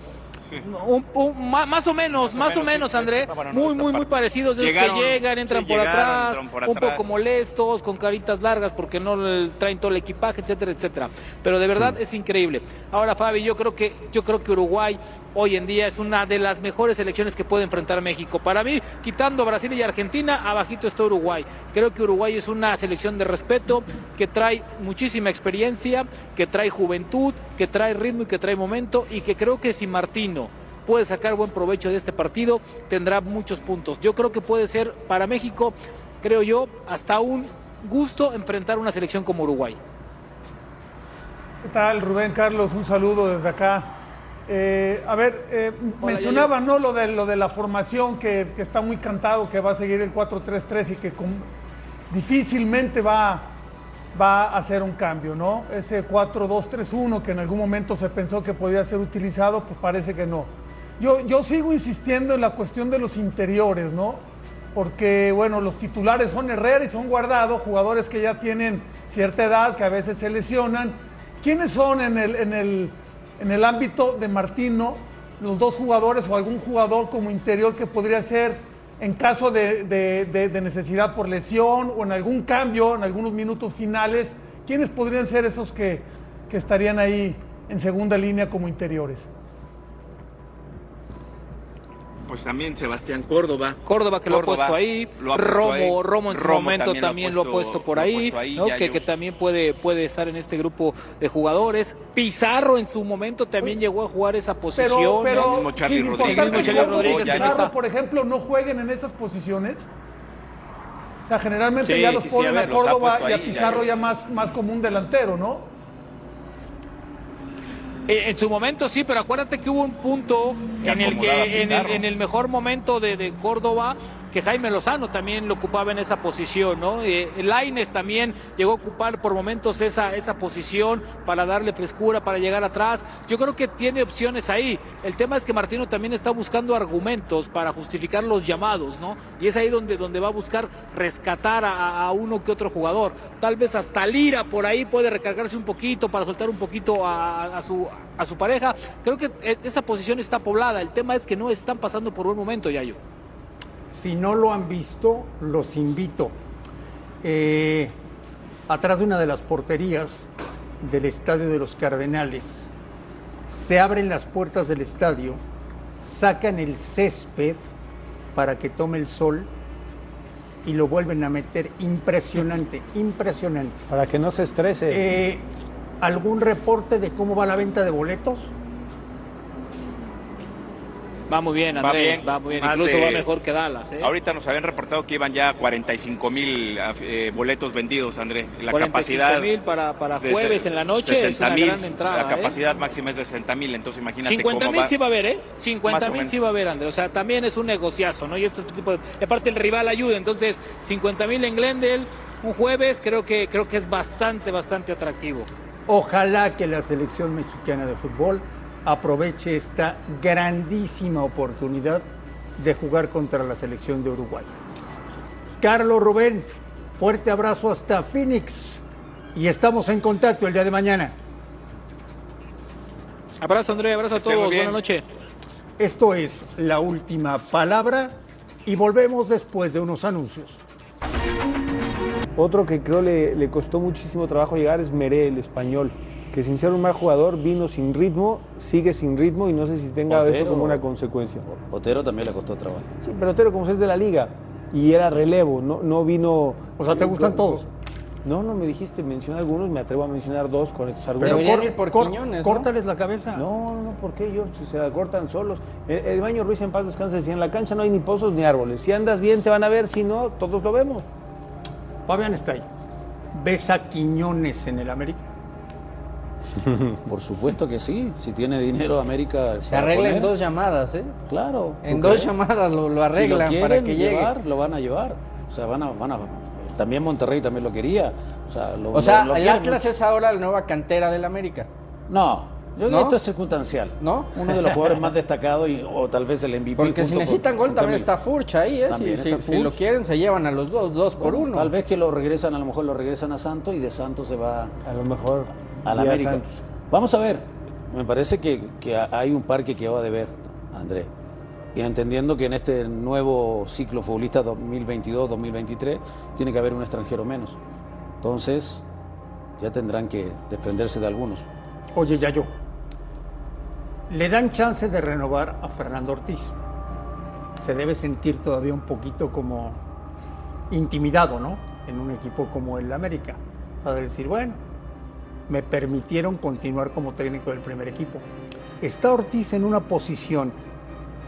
Un- un- más, o menos, más, o menos, André. muy, muy, muy parecidos. Llegaron, que llegan, entran sí, por llegaron, atrás, por un poco molestos, con caritas largas porque no le traen todo el equipaje, etcétera, etcétera. Pero de verdad es increíble. Ahora, Fabi, yo creo que yo creo que Uruguay hoy en día es una de las mejores selecciones que puede enfrentar México. Para mí, quitando Brasil y Argentina, abajito está Uruguay. Creo que Uruguay es una selección de respeto que trae muchísima experiencia, que trae juventud, que trae ritmo y que trae momento y que creo que si Martino puede sacar buen provecho de este partido, tendrá muchos puntos. Yo creo que puede ser para México, creo yo, hasta un gusto enfrentar una selección como Uruguay. ¿Qué tal, Rubén Carlos? Un saludo desde acá. Eh, a ver, eh, Hola, mencionaba ¿no? lo, de, lo de la formación que, que está muy cantado, que va a seguir el 4-3-3 y que con- difícilmente va, va a hacer un cambio, ¿no? Ese 4-2-3-1 que en algún momento se pensó que podía ser utilizado, pues parece que no. Yo, yo sigo insistiendo en la cuestión de los interiores, ¿no? Porque, bueno, los titulares son Herrera y son Guardado, jugadores que ya tienen cierta edad, que a veces se lesionan. ¿Quiénes son en el, en el, en el ámbito de Martino los dos jugadores o algún jugador como interior que podría ser en caso de, de- necesidad por lesión o en algún cambio, en algunos minutos finales? ¿Quiénes podrían ser esos que, que estarían ahí en segunda línea como interiores? Pues también Sebastián Córdoba. Córdoba que lo ha puesto ahí, lo ha puesto Romo, ahí. Romo en su Romo momento también, lo ha puesto por lo ha ahí, puesto ahí, ¿no? ya que, que también puede, puede estar en este grupo de jugadores. Pizarro en su momento también llegó a jugar esa posición. Pero, pero ¿no? mismo Charlie sin Rodríguez, importar mismo Charlie Pizarro Rodríguez, que Pizarro, por ejemplo, no jueguen en esas posiciones. O sea, generalmente Sí, ya los sí, ponen a ver, Córdoba y a ya Pizarro yo- ya, más, más como un delantero, ¿no? Eh, En su momento sí, pero acuérdate que hubo un punto en el que en el, en el mejor momento de, de Córdoba que Jaime Lozano también lo ocupaba en esa posición, ¿no? Eh, Lainez también llegó a ocupar por momentos esa, esa posición para darle frescura, para llegar atrás. Yo creo que tiene opciones ahí. El tema es que Martino también está buscando argumentos para justificar los llamados, ¿no? Y es ahí donde, donde va a buscar rescatar a, uno que otro jugador. Tal vez hasta Lira por ahí puede recargarse un poquito para soltar un poquito a, su, a su pareja. Creo que eh, esa posición está poblada. El tema es que no están pasando por buen momento, Yayo. Si no lo han visto, los invito. Eh, atrás de una de las porterías del Estadio de los Cardenales, se abren las puertas del estadio, sacan el césped para que tome el sol y lo vuelven a meter. Impresionante, impresionante. Para que no se estrese. Eh, ¿Algún reporte de cómo va la venta de boletos? Va muy bien, Va André. bien, Va muy bien. Incluso de- va mejor que Dallas. ¿eh? Ahorita nos habían reportado que iban ya 45 mil eh, boletos vendidos, André. La 45 capacidad. mil para, para jueves en la noche es 60 una mil, gran entrada. La ¿eh? capacidad máxima es de 60 mil, entonces imagínate 50 cómo mil va. sí va a haber, ¿eh? Más 50 o mil sí va a haber, André. O sea, también es un negociazo, ¿no? Y esto es tipo de... y aparte el rival ayuda. Entonces, 50 mil en Glendale, un jueves, creo que, creo que es bastante, bastante atractivo. Ojalá que la selección mexicana de fútbol aproveche esta grandísima oportunidad de jugar contra la selección de Uruguay. Carlos Rubén, fuerte abrazo hasta Phoenix y estamos en contacto el día de mañana. Abrazo, André, abrazo a todos. Buenas noches. Esto es la última palabra y volvemos después de unos anuncios. Otro que creo le, le costó muchísimo trabajo llegar es Meré, el español, que sin ser un mal jugador vino sin ritmo, sigue sin ritmo y no sé si tenga eso como una consecuencia. Otero también le costó trabajo. Sí, pero Otero como es de la liga y era relevo, no, no vino... O sea, ¿te gustan todos? No, no, me dijiste mencionar algunos, me atrevo a mencionar dos con estos Pero argumentos. Deberían cor- por cor- Quiñones, ¿no? córtales la cabeza. No, no, no, ¿por qué yo? Si se la cortan solos. El, el baño Ruiz en paz descansa decía, en la cancha no hay ni pozos ni árboles. Si andas bien te van a ver, si no, todos lo vemos. Fabián está ahí. ¿Ves a Quiñones en el América? Por supuesto que sí. Si tiene dinero América. Se arregla en dos llamadas, ¿eh? Claro. En ¿tú dos llamadas lo, lo arreglan si lo para quieren que llegue. llevar, lo van a llevar. O sea, van a, van a. También Monterrey también lo quería. O sea, lo, O sea, lo- lo el Atlas mucho. es ahora la nueva cantera del América. No, yo creo ¿No? que esto es circunstancial. ¿No? Uno de los jugadores más destacados y, o tal vez el MVP. Porque si necesitan con- gol con también está Furcha ahí, ¿eh? También Si, si- está si lo quieren se llevan a los dos, dos por uno. Tal vez que lo regresan, a lo mejor lo regresan a Santos y de Santos se va A lo mejor. A la América. Santos. Vamos a ver. Me parece que, que hay un par que quedó de ver. André. Y entendiendo que en este nuevo ciclo futbolista 2022-2023 tiene que haber un extranjero menos. Entonces, ya tendrán que desprenderse de algunos. Oye, Yayo, le dan chance de renovar a Fernando Ortiz. Se debe sentir todavía un poquito como intimidado, ¿no? En un equipo como el América. A decir, bueno, me permitieron continuar como técnico del primer equipo. ¿Está Ortiz en una posición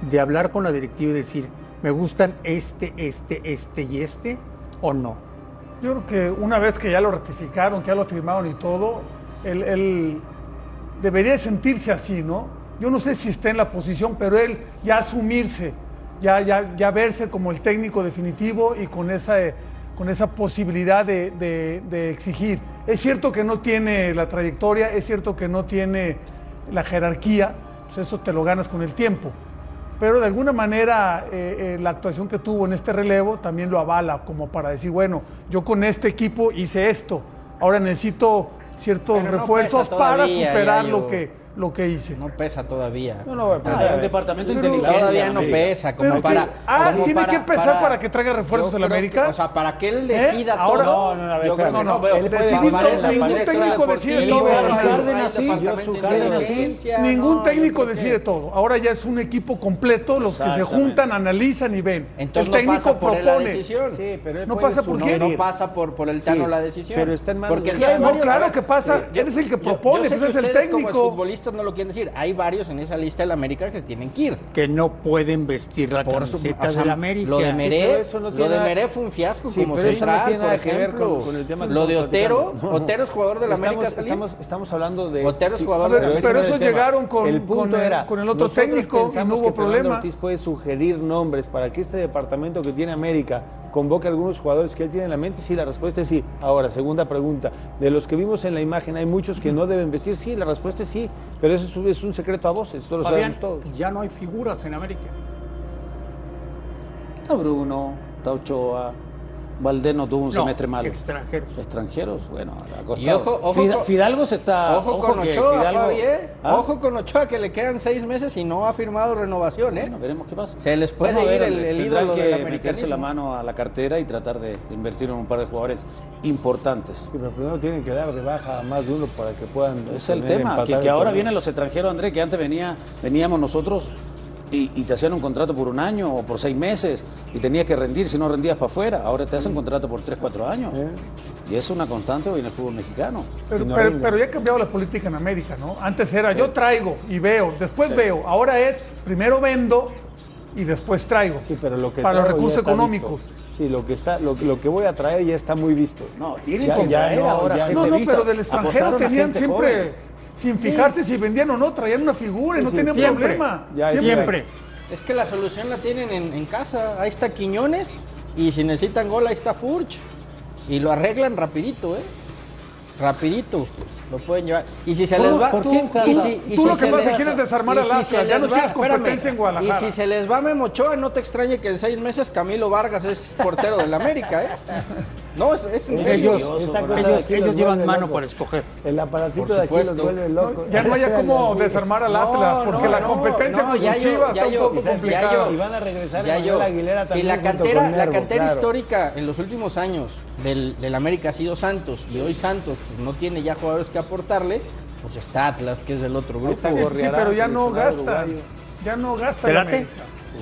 de hablar con la directiva y decir, me gustan este, este, este y este o no? Yo creo que una vez que ya lo ratificaron, que ya lo firmaron y todo, él, debería sentirse así, ¿no? Yo no sé si está en la posición, pero él ya asumirse, ya, ya, ya verse como el técnico definitivo y con esa, eh, con esa posibilidad de, de- de exigir. Es cierto que no tiene la trayectoria, es cierto que no tiene la jerarquía, pues eso te lo ganas con el tiempo. Pero de alguna manera eh, eh, la actuación que tuvo en este relevo también lo avala como para decir, bueno, yo con este equipo hice esto, ahora necesito ciertos Pero no refuerzos para todavía, superar lo que, lo que hice. No pesa todavía. No, no, pero hay un departamento de inteligencia. Todavía no sí. pesa, como Pero para. que- ah, como tiene que empezar para que traiga refuerzos en América. que- o sea, para que él ¿Eh? decida Ahora- todo. No, no, yo creo que no no, veo. decidir Para todo, hay un ningún técnico decide todo. Ningún no, técnico decide que- todo. Ahora ya es un equipo completo, los que se juntan, analizan y ven. Entonces el no técnico propone. Sí, pero No pasa por No, qué. no pasa por, el Tano la decisión. pero está en manos Porque No, claro que pasa, eres el que propone, sé pues que es el técnico. Futbolistas no lo quieren decir. Hay varios en esa lista del América que se tienen que ir. Que no pueden vestir la Por su- camiseta o sea, del América. Lo de Meré, eso no lo de Meré fue un fiasco Sí, como eso no tiene nada por que ver con- con el tema que Lo de Otero. No, no. Otero es jugador de la Estamos- América. Estamos, estamos hablando de. Otero es jugador A ver, de la pero ese no es esos el tema. llegaron con- el punto con era, con el otro técnico y no hubo que problema. Ortiz puede sugerir nombres para que este departamento que tiene América convoque a algunos jugadores que él tiene en la mente. Sí, la respuesta es sí. Ahora, segunda pregunta. De los que vimos en la imagen, ¿hay muchos que no deben vestir? Sí, la respuesta es sí. Pero eso es un, es un secreto a voces, esto lo Fabián, sabemos todos. ya no hay figuras en América. Está Bruno, está Ochoa. Valdés no tuvo un No, semestre malo. extranjeros. Extranjeros, bueno, ha costado. ojo, ojo Fidalgo se está. Ojo, con Ochoa, Fidalgo- ¿eh? ¿Ah? Ojo con Ochoa, que le quedan seis meses y no ha firmado renovación, ¿eh? Bueno, veremos qué pasa. Se les puede ir el, el ídolo que del meterse la mano a la cartera y tratar de, de invertir en un par de jugadores importantes. Sí, pero primero tienen que dar de baja a más de uno para que puedan. Es el tema, que, ahora vienen los extranjeros, Andrés, que antes venía, veníamos nosotros y, y te hacían un contrato por un año o por seis meses y tenías que rendir, si no rendías para afuera, ahora te hacen contrato por tres, cuatro años. Eh. Y eso es una constante hoy en el fútbol mexicano. Pero, no pero- ya ha cambiado la política en América, ¿no? Antes era yo traigo y veo, después veo. Ahora es primero vendo y después traigo. Sí, pero lo que para los recursos económicos. visto. Sí, lo que está, lo, lo que voy a traer ya está muy visto. No, tienen Ya- que ya no, ahora ya gente No, no, vista. pero del extranjero Apostaron tenían siempre, joven. Sin fijarse si vendían o no, traían una figura y no sí, tenían siempre. problema. Ya Siempre. Es que la solución la tienen en, en casa. Ahí está Quiñones y si necesitan gol ahí está Furch. Y lo arreglan rapidito, ¿eh? Rapidito. Lo pueden llevar. Y si se les va... ¿Por tú- qué y si- y Tú si lo que pasa es quieres desarmar al si Atlas, ya no va- quieres espérame, competencia en Guadalajara. Y si se les va Memo Ochoa, no te extrañe que en seis meses Camilo Vargas es portero del América, ¿eh? No, es. Ellos, cosa ellos, llevan mano locos. para escoger. El aparatito Por de aquí los vuelve locos. Ya no haya cómo desarmar al Atlas, porque la competencia con ya sus yo- chivas ya está yo- un poco ya complicada. yo- Y van a regresar Ya Emanuel yo. Aguilera Si también la junto cantera, la Nervo, cantera claro. histórica en los últimos años del, del América ha sido Santos y hoy Santos pues, no tiene ya jugadores que aportarle, pues está Atlas, que es del otro grupo. está Sí, pero ya no gasta. Ya no gasta. ¿Te late?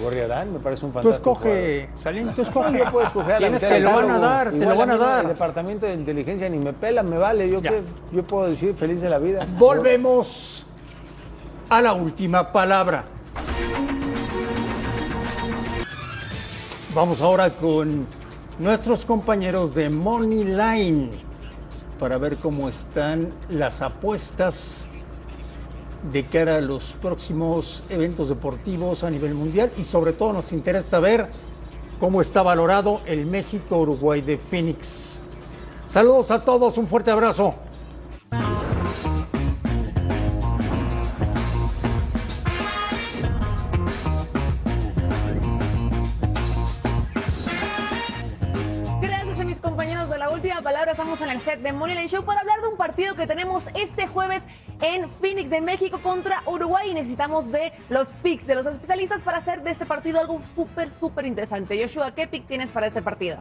Gorriarán me parece un Tú fantástico. escoge, Salim, tú escoge. Yo puedo escoger a la Tienes mitad que del lo van a dar, te lo van a dar. El departamento de inteligencia ni me pela, me vale. Yo, qué- yo puedo decir feliz de la vida. Volvemos a la última palabra. Vamos ahora con nuestros compañeros de Money Line para ver cómo están las apuestas de cara a los próximos eventos deportivos a nivel mundial y sobre todo nos interesa saber cómo está valorado el México-Uruguay de Phoenix. Saludos a todos, un fuerte abrazo. Estamos en el set de Money Line Show para hablar de un partido que tenemos este jueves en Phoenix de México contra Uruguay y necesitamos de los picks de los especialistas para hacer de este partido algo súper, súper interesante. Joshua, ¿qué pick tienes para este partido?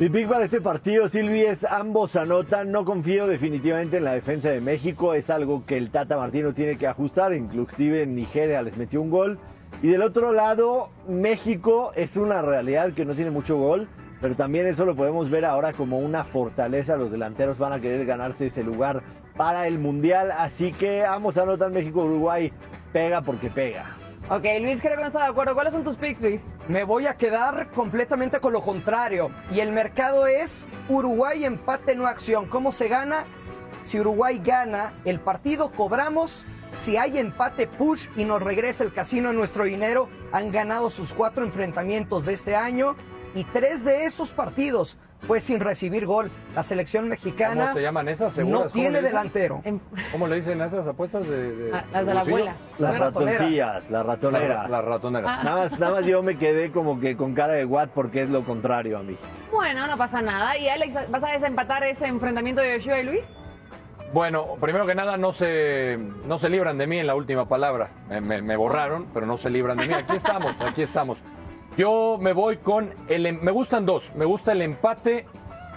Mi pick para este partido, Silvi, es ambos anotan. No confío definitivamente en la defensa de México. Es algo que el Tata Martino tiene que ajustar. Inclusive en Nigeria les metió un gol. Y del otro lado, México es una realidad que no tiene mucho gol. Pero también eso lo podemos ver ahora como una fortaleza. Los delanteros van a querer ganarse ese lugar para el Mundial. Así que ambos anotan México-Uruguay. Pega porque pega. Ok, Luis creo que no está de acuerdo. ¿Cuáles son tus picks, Luis? Me voy a quedar completamente con lo contrario. Y el mercado es Uruguay empate no acción. ¿Cómo se gana? Si Uruguay gana el partido, cobramos. Si hay empate push y nos regresa el casino a nuestro dinero, han ganado sus cuatro enfrentamientos de este año y tres de esos partidos fue sin recibir gol. La selección mexicana ¿Cómo se llaman esas? no ¿Seguras? ¿Cómo tiene delantero. ¿Cómo le dicen a esas apuestas de, de- Ah, las de la abuela. Las ratoncillas, las ratoneras. La- ratoneras. Ah. Nada más, nada más yo me quedé como que con cara de Watt porque es lo contrario a mí. Bueno, no pasa nada. ¿Y Alex, vas a desempatar ese enfrentamiento de Joshua y Luis? Bueno, primero que nada, no se, no se libran de mí en la última palabra. Me, me- me borraron, pero no se libran de mí. Aquí estamos, aquí estamos. Yo me voy con el. em- Me gustan dos. Me gusta el empate,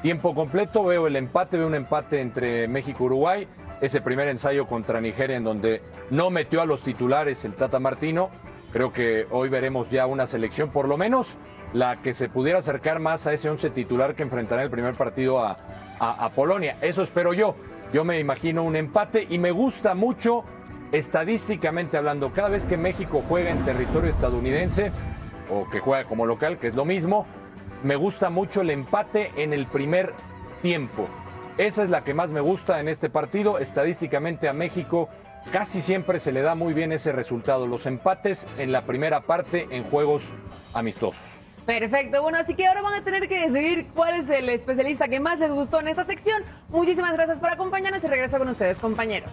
tiempo completo. Veo el empate, veo un empate entre México y Uruguay. Ese primer ensayo contra Nigeria, en donde no metió a los titulares el Tata Martino. Creo que hoy veremos ya una selección, por lo menos la que se pudiera acercar más a ese once titular que enfrentará el primer partido a, a- a Polonia. Eso espero yo. Yo me imagino un empate y me gusta mucho, estadísticamente hablando, cada vez que México juega en territorio estadounidense o que juega como local, que es lo mismo, me gusta mucho el empate en el primer tiempo. Esa es la que más me gusta en este partido. Estadísticamente a México casi siempre se le da muy bien ese resultado. Los empates en la primera parte en juegos amistosos. Perfecto, bueno, así que ahora van a tener que decidir cuál es el especialista que más les gustó en esta sección. Muchísimas gracias por acompañarnos y regreso con ustedes, compañeros.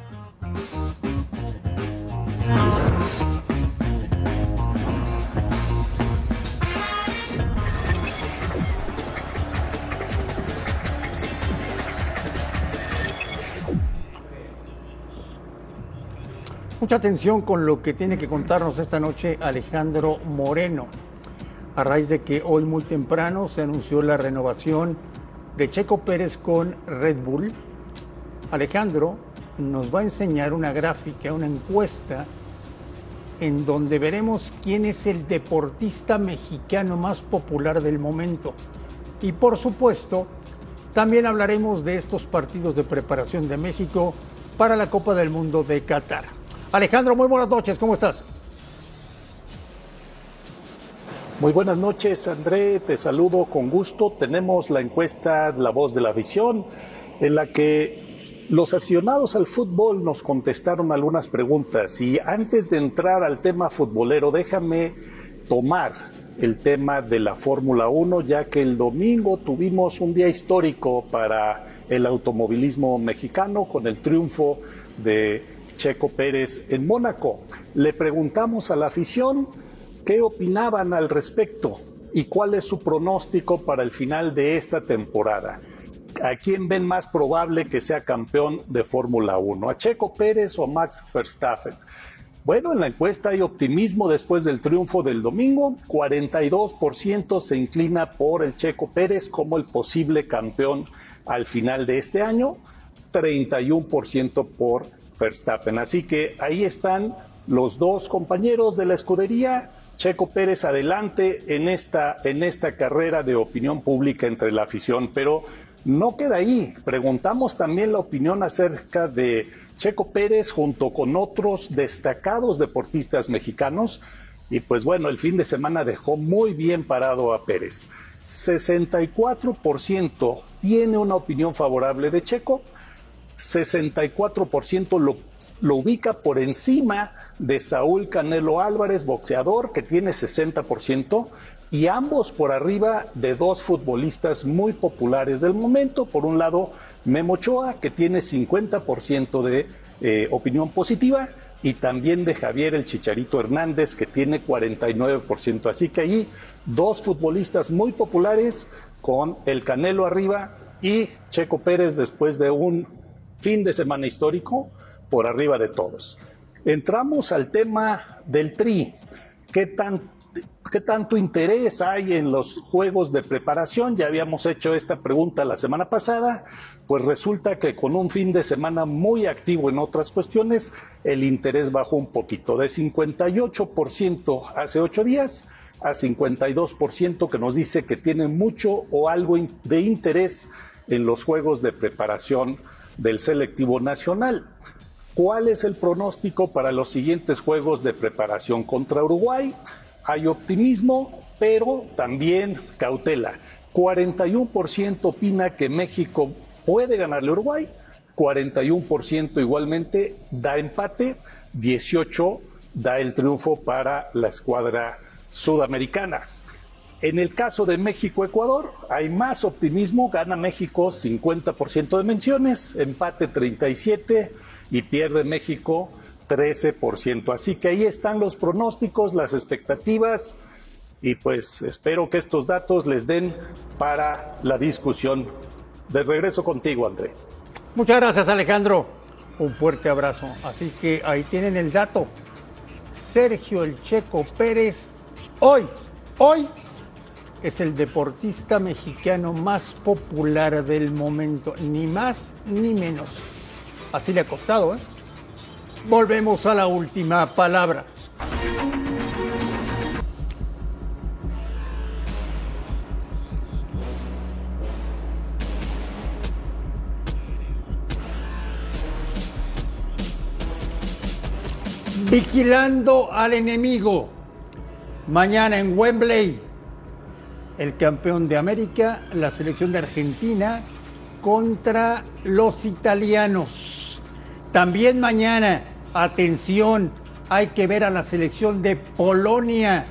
Mucha atención con lo que tiene que contarnos esta noche Alejandro Moreno. A raíz de que hoy muy temprano se anunció la renovación de Checo Pérez con Red Bull, Alejandro nos va a enseñar una gráfica, una encuesta, en donde veremos quién es el deportista mexicano más popular del momento. Y por supuesto, también hablaremos de estos partidos de preparación de México para la Copa del Mundo de Qatar. Alejandro, muy buenas noches, ¿cómo estás? Muy buenas noches, André. Te saludo con gusto. Tenemos la encuesta La Voz de la Visión, en la que los aficionados al fútbol nos contestaron algunas preguntas. Y antes de entrar al tema futbolero, déjame tomar el tema de la Fórmula 1, ya que el domingo tuvimos un día histórico para el automovilismo mexicano con el triunfo de Checo Pérez en Mónaco. Le preguntamos a la afición qué opinaban al respecto y cuál es su pronóstico para el final de esta temporada. ¿A quién ven más probable que sea campeón de Fórmula 1? ¿A Checo Pérez o a Max Verstappen? Bueno, en la encuesta hay optimismo después del triunfo del domingo. 42% se inclina por el Checo Pérez como el posible campeón al final de este año. 31% por Verstappen. Así que ahí están los dos compañeros de la escudería. Checo Pérez adelante en esta, en esta carrera de opinión pública entre la afición, pero no queda ahí. Preguntamos también la opinión acerca de Checo Pérez junto con otros destacados deportistas mexicanos. Y pues bueno, el fin de semana dejó muy bien parado a Pérez. 64% tiene una opinión favorable de Checo, 64% lo, ubica por encima de Saúl Canelo Álvarez, boxeador, que tiene 60%, y ambos por arriba de dos futbolistas muy populares del momento. Por un lado, Memo Ochoa, que tiene 50% de eh, opinión positiva, y también de Javier el Chicharito Hernández, que tiene 49%. Así que allí dos futbolistas muy populares con el Canelo arriba y Checo Pérez después de un fin de semana histórico por arriba de todos. Entramos al tema del tri. ¿Qué, tan, ¿Qué tanto interés hay en los juegos de preparación? Ya habíamos hecho esta pregunta la semana pasada. Pues resulta que con un fin de semana muy activo en otras cuestiones, el interés bajó un poquito, de 58% hace ocho días a 52% que nos dice que tiene mucho o algo de interés en los juegos de preparación del selectivo nacional. ¿Cuál es el pronóstico para los siguientes juegos de preparación contra Uruguay? Hay optimismo, pero también cautela. 41% opina que México puede ganarle a Uruguay, 41% igualmente da empate, 18% da el triunfo para la escuadra sudamericana. En el caso de México-Ecuador, hay más optimismo, gana México 50% de menciones, empate 37% y pierde México 13%. Así que ahí están los pronósticos, las expectativas y pues espero que estos datos les den para la discusión de regreso contigo, André. Muchas gracias, Alejandro. Un fuerte abrazo. Así que ahí tienen el dato. Sergio El Checo Pérez, hoy, hoy es el deportista mexicano más popular del momento, ni más ni menos. Así le ha costado, ¿eh? Volvemos a la última palabra. Vigilando al enemigo. Mañana en Wembley, el campeón de América, la selección de Argentina contra los italianos. También mañana, atención, hay que ver a la selección de Polonia,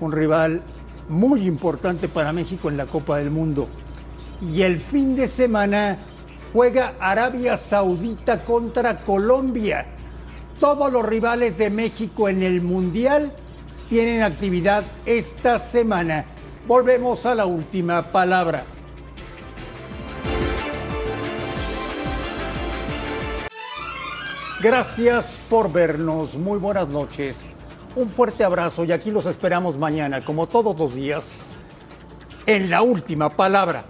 un rival muy importante para México en la Copa del Mundo. Y el fin de semana juega Arabia Saudita contra Colombia. Todos los rivales de México en el Mundial tienen actividad esta semana. Volvemos a la última palabra. Gracias por vernos. Muy buenas noches. Un fuerte abrazo y aquí los esperamos mañana, como todos los días, en la última palabra.